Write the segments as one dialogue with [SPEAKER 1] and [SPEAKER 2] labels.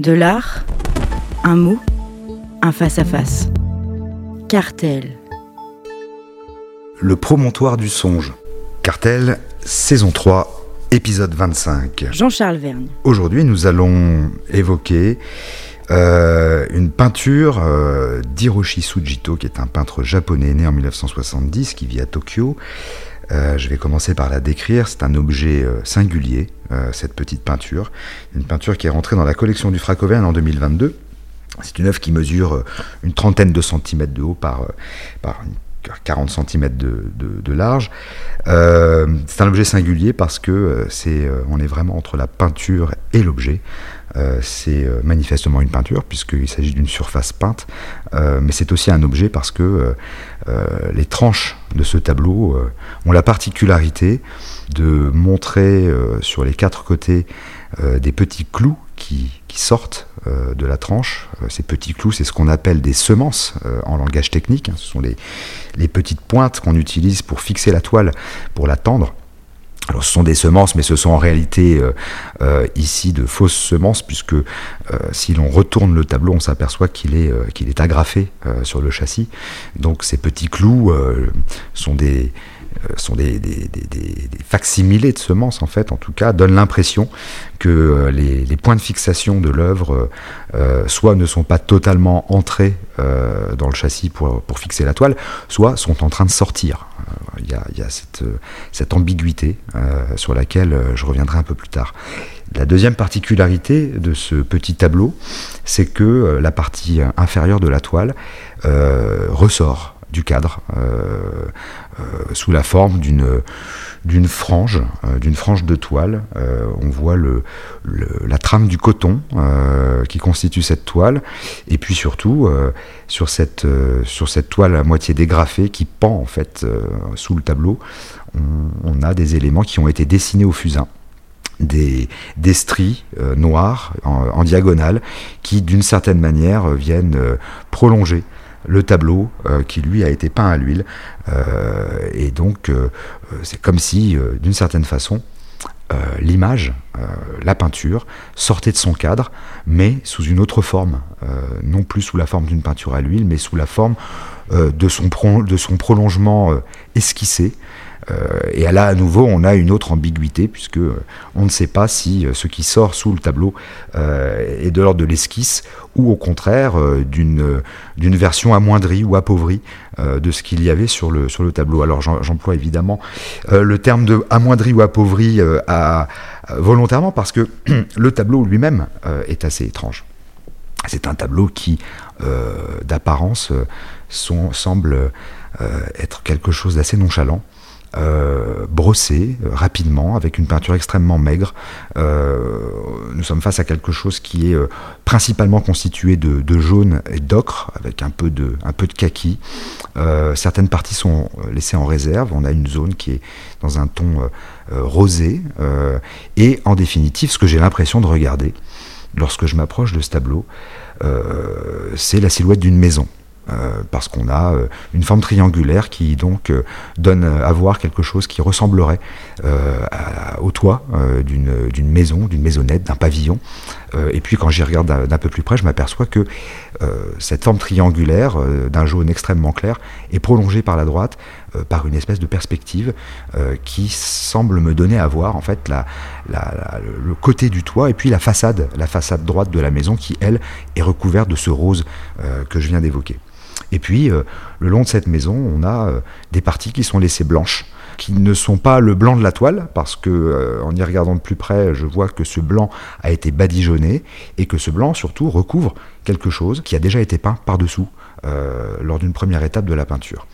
[SPEAKER 1] De l'art, un mot, un face-à-face. Cartel.
[SPEAKER 2] Le promontoire du songe. Cartel, saison 3, épisode 25.
[SPEAKER 1] Jean-Charles Vergne.
[SPEAKER 2] Aujourd'hui, nous allons évoquer euh, une peinture euh, d'Hiroshi Sujito, qui est un peintre japonais né en 1970, qui vit à Tokyo. Euh, je vais commencer par la décrire. C'est un objet singulier, cette petite peinture. Une peinture qui est rentrée dans la collection du Fracoverne en 2022. C'est une œuvre qui mesure une trentaine de centimètres de haut par, par 40 cm de, large. Euh, c'est un objet singulier parce que c'est, on est vraiment entre la peinture et l'objet. Euh, c'est euh, manifestement une peinture puisqu'il s'agit d'une surface peinte, euh, mais c'est aussi un objet parce que les tranches de ce tableau ont la particularité de montrer sur les quatre côtés des petits clous qui, sortent de la tranche. ces petits clous, c'est ce qu'on appelle des semences en langage technique. Hein. Ce sont les, les petites pointes qu'on utilise pour fixer la toile, pour la tendre. Alors ce sont des semences, mais ce sont en réalité euh, euh, ici de fausses semences, puisque euh, si l'on retourne le tableau, on s'aperçoit qu'il est, qu'il est agrafé sur le châssis. Donc ces petits clous sont des, sont des, des, facsimilés de semences en fait, en tout cas, donnent l'impression que les, points de fixation de l'œuvre soit ne sont pas totalement entrés dans le châssis pour, pour, fixer la toile, soit sont en train de sortir il y a, cette, ambiguïté euh, sur laquelle euh, je reviendrai un peu plus tard. La deuxième particularité de ce petit tableau, c'est que euh, la partie inférieure de la toile ressort du cadre sous la forme d'une d'une frange, euh, d'une frange de toile. Euh, on voit le, la trame du coton euh, qui constitue cette toile, et puis surtout sur, cette, sur cette toile à moitié dégrafée qui pend en fait sous le tableau, on, a des éléments qui ont été dessinés au fusain. Des, des stries noires en, diagonale qui d'une certaine manière viennent prolonger le tableau euh, qui lui a été peint à l'huile. Euh, et donc euh, c'est comme si, d'une certaine façon, l'image, la peinture, sortait de son cadre, mais sous une autre forme, non plus sous la forme d'une peinture à l'huile, mais sous la forme de, son prolongement esquissé, et là, à nouveau, on a une autre ambiguïté, puisque euh, on ne sait pas si euh, ce qui sort sous le tableau est de l'ordre de l'esquisse, ou au contraire d'une version amoindrie ou appauvrie de ce qu'il y avait sur le, sur le tableau. Alors j'emploie évidemment le terme de amoindri ou appauvri à, volontairement parce que le tableau lui-même est assez étrange. C'est un tableau qui, d'apparence, semble être quelque chose d'assez nonchalant. Euh, brossé euh, rapidement avec une peinture extrêmement maigre. Euh, nous sommes face à quelque chose qui est principalement constitué de, jaune et d'ocre avec un peu de, un peu de kaki. certaines parties sont laissées en réserve. On a une zone qui est dans un ton rosé. et en définitive, ce que j'ai l'impression de regarder lorsque je m'approche de ce tableau, c'est la silhouette d'une maison. Euh, parce qu'on a euh, une forme triangulaire qui donc euh, donne à voir quelque chose qui ressemblerait au toit d'une maison, d'une maisonnette, d'un pavillon. et puis quand j'y regarde d'un peu plus près, je m'aperçois que cette forme triangulaire d'un jaune extrêmement clair est prolongée par la droite par une espèce de perspective qui semble me donner à voir en fait le côté du toit et puis la façade, la façade droite de la maison qui elle est recouverte de ce rose que je viens d'évoquer. Et puis, euh, le long de cette maison, on a euh, des parties qui sont laissées blanches, qui ne sont pas le blanc de la toile, parce que euh, en y regardant de plus près, je vois que ce blanc a été badigeonné et que ce blanc surtout recouvre quelque chose qui a déjà été peint par-dessous lors d'une première étape de la peinture.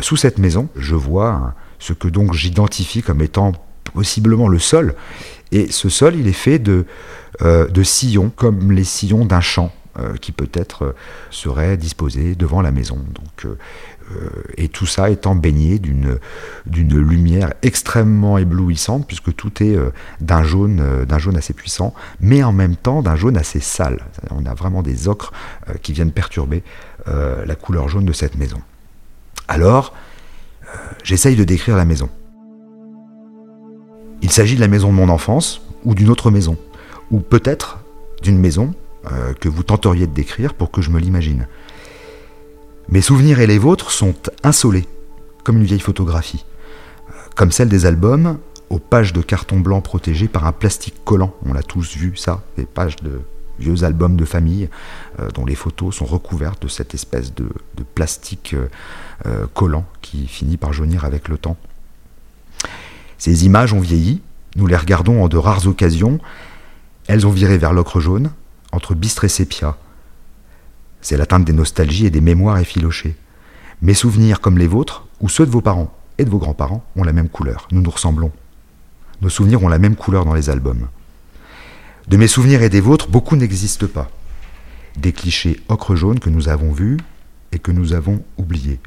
[SPEAKER 2] sous cette maison, je vois ce que donc j'identifie comme étant possiblement le sol. Et ce sol, il est fait de sillons, comme les sillons d'un champ. Euh, qui peut-être euh, serait disposé devant la maison. Euh, et tout ça étant baigné d'une lumière extrêmement éblouissante, puisque tout est d'un jaune, d'un jaune assez puissant, mais en même temps d'un jaune assez sale. On a vraiment des ocres qui viennent perturber la couleur jaune de cette maison. Alors, j'essaye de décrire la maison. Il s'agit de la maison de mon enfance ou d'une autre maison, ou peut-être d'une maison que vous tenteriez de décrire pour que je me l'imagine. Mes souvenirs et les vôtres sont insolés, comme une vieille photographie, comme celle des albums aux pages de carton blanc protégées par un plastique collant. On l'a tous vu ça, des pages de vieux albums de famille euh, dont les photos sont recouvertes de cette espèce de, plastique euh, euh, collant qui finit par jaunir avec le temps. Ces images ont vieilli, nous les regardons en de rares occasions, elles ont viré vers l'ocre jaune, entre bistre et sépia. C'est l'atteinte des nostalgies et des mémoires effilochées. Mes souvenirs comme les vôtres, ou ceux de vos parents et de vos grands-parents, ont la même couleur, nous nous ressemblons. Nos souvenirs ont la même couleur dans les albums. De mes souvenirs et des vôtres, beaucoup n'existent pas. Des clichés ocre-jaune que nous avons vus et que nous avons oubliés.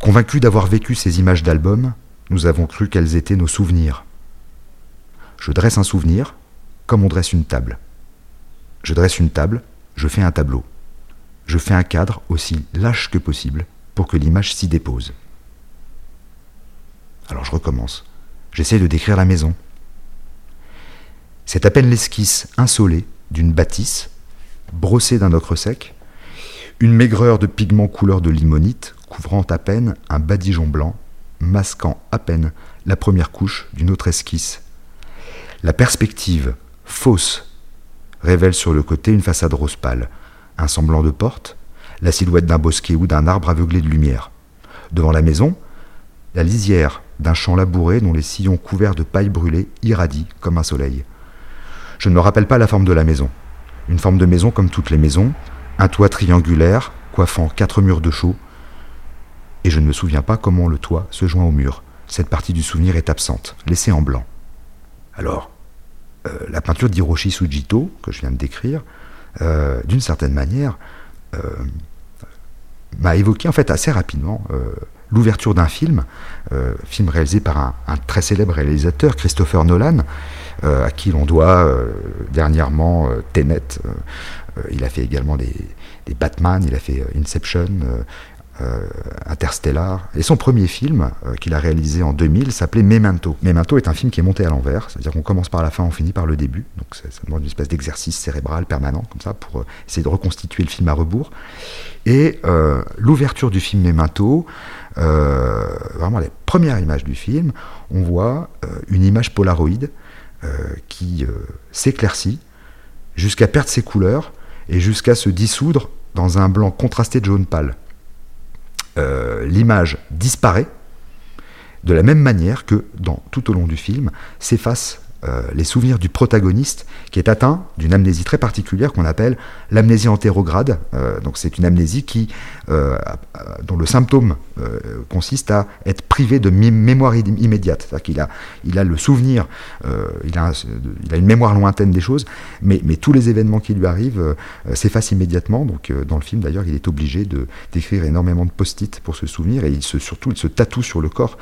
[SPEAKER 2] Convaincus d'avoir vécu ces images d'albums, nous avons cru qu'elles étaient nos souvenirs. Je dresse un souvenir comme on dresse une table. Je dresse une table, je fais un tableau. Je fais un cadre aussi lâche que possible pour que l'image s'y dépose. Alors je recommence. J'essaie de décrire la maison. C'est à peine l'esquisse insolée d'une bâtisse, brossée d'un ocre sec, une maigreur de pigments couleur de limonite couvrant à peine un badigeon blanc, masquant à peine la première couche d'une autre esquisse. La perspective, fausse, révèle sur le côté une façade rose pâle, un semblant de porte, la silhouette d'un bosquet ou d'un arbre aveuglé de lumière. Devant la maison, la lisière d'un champ labouré dont les sillons couverts de paille brûlée irradient comme un soleil. Je ne me rappelle pas la forme de la maison. Une forme de maison comme toutes les maisons, un toit triangulaire coiffant quatre murs de chaux, et je ne me souviens pas comment le toit se joint au mur. Cette partie du souvenir est absente, laissée en blanc. Alors, la peinture d'Hiroshi Sujito, que je viens de décrire, euh, d'une certaine manière, euh, m'a évoqué en fait assez rapidement l'ouverture d'un film, film réalisé par un, très célèbre réalisateur, Christopher Nolan, à qui l'on doit dernièrement Tenet. il a fait également des, Batman, il a fait Inception, euh, Interstellar. Et son premier film, euh, qu'il a réalisé en 2000, s'appelait Memento. Memento est un film qui est monté à l'envers, c'est-à-dire qu'on commence par la fin, on finit par le début. Donc ça, demande une espèce d'exercice cérébral permanent, comme ça, pour euh, essayer de reconstituer le film à rebours. Et l'ouverture du film Memento, vraiment les premières images du film, on voit une image polaroïde qui s'éclaircit jusqu'à perdre ses couleurs et jusqu'à se dissoudre dans un blanc contrasté de jaune pâle. Euh, l'image disparaît, de la même manière que dans tout au long du film s'effacent euh, les souvenirs du protagoniste qui est atteint d'une amnésie très particulière qu'on appelle l'amnésie antérograde. Euh, donc c'est une amnésie qui, euh, dont le symptôme consiste à être privé de mémoire immédiate. C'est-à-dire qu'il a, il a le souvenir, il a, il, a, une mémoire lointaine des choses, mais, mais tous les événements qui lui arrivent s'effacent immédiatement. Donc dans le film d'ailleurs, il est obligé de d'écrire énormément de post-it pour se souvenir et il se, surtout il se tatoue sur le corps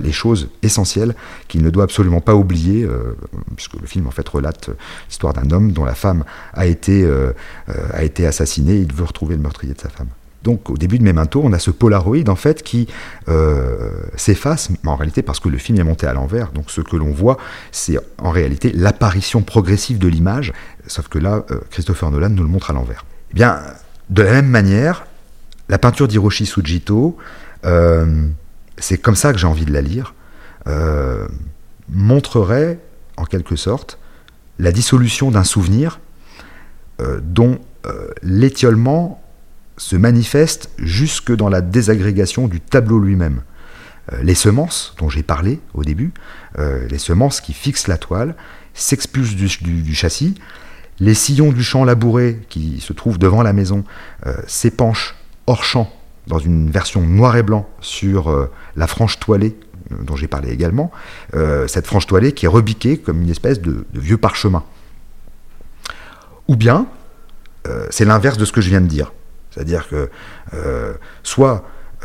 [SPEAKER 2] les choses essentielles qu'il ne doit absolument pas oublier puisque le film en fait relate l'histoire d'un homme dont la femme a été, euh, euh, a été assassinée, il veut retrouver le meurtrier de sa femme. Donc au début de Memento, on a ce Polaroid en fait qui euh, s'efface, mais en réalité parce que le film est monté à l'envers. Donc ce que l'on voit, c'est en réalité l'apparition progressive de l'image, sauf que là, Christopher Nolan nous le montre à l'envers. Eh bien, de la même manière, la peinture d'Hiroshi Sujito, c'est comme ça que j'ai envie de la lire, montrerait en quelque sorte, la dissolution d'un souvenir euh, dont euh, l'étiolement se manifeste jusque dans la désagrégation du tableau lui-même. Euh, les semences dont j'ai parlé au début, les semences qui fixent la toile, s'expulsent du, châssis, les sillons du champ labouré qui se trouvent devant la maison s'épanchent hors champ dans une version noir et blanc sur la frange toilée dont j'ai parlé également, euh, cette frange toilée qui est rebiquée comme une espèce de, vieux parchemin. Ou bien, euh, c'est l'inverse de ce que je viens de dire. C'est-à-dire que euh, soit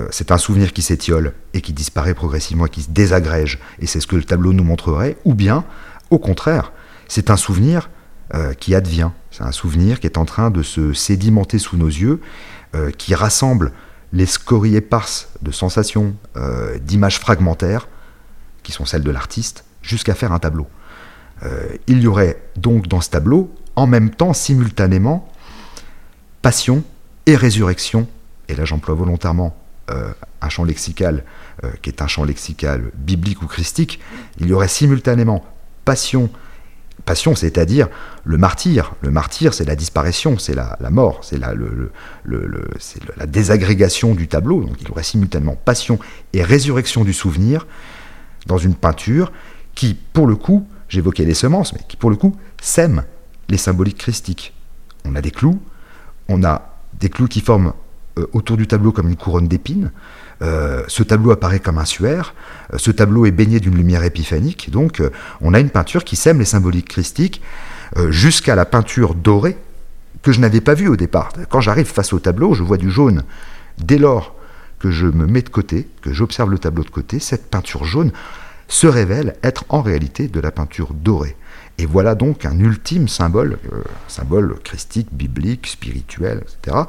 [SPEAKER 2] c'est un souvenir qui s'étiole et qui disparaît progressivement et qui se désagrège, et c'est ce que le tableau nous montrerait, ou bien, au contraire, c'est un souvenir qui advient, c'est un souvenir qui est en train de se sédimenter sous nos yeux, qui rassemble les scories éparses de sensations, euh, d'images fragmentaires, qui sont celles de l'artiste, jusqu'à faire un tableau. Euh, il y aurait donc dans ce tableau, en même temps, simultanément, passion et résurrection. Et là, j'emploie volontairement euh, un champ lexical qui est un champ lexical biblique ou christique. Il y aurait simultanément passion, c'est-à-dire le martyr. Le martyr, c'est la disparition, c'est la, mort, c'est la désagrégation du tableau. Donc il y aurait simultanément passion et résurrection du souvenir dans une peinture qui, pour le coup, j'évoquais les semences, mais qui, pour le coup, sème les symboliques christiques. On a des clous, on a des clous qui forment euh, autour du tableau comme une couronne d'épines. Euh, ce tableau apparaît comme un suaire. Euh, ce tableau est baigné d'une lumière épiphanique. Donc, on a une peinture qui sème les symboliques christiques jusqu'à la peinture dorée que je n'avais pas vue au départ. Quand j'arrive face au tableau, je vois du jaune. Dès lors que je me mets de côté, que j'observe le tableau de côté, cette peinture jaune se révèle être en réalité de la peinture dorée. Et voilà donc un ultime symbole, euh, symbole christique, biblique, spirituel, etc.,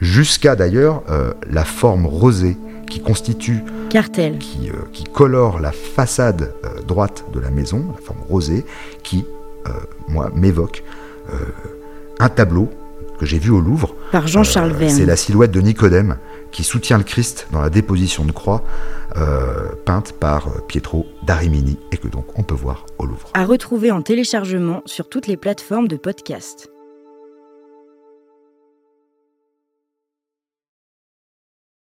[SPEAKER 2] jusqu'à d'ailleurs euh, la forme rosée qui constitue,
[SPEAKER 1] Cartel.
[SPEAKER 2] Qui, euh, qui colore la façade droite de la maison, la forme rosée, qui, moi, m'évoque un tableau que j'ai vu au Louvre.
[SPEAKER 1] Par Jean-Charles Verne.
[SPEAKER 2] C'est la silhouette de Nicodème qui soutient le Christ dans la déposition de croix, peinte par Pietro d'Arimini, et que donc on peut voir au Louvre.
[SPEAKER 1] À retrouver en téléchargement sur toutes les plateformes de podcast.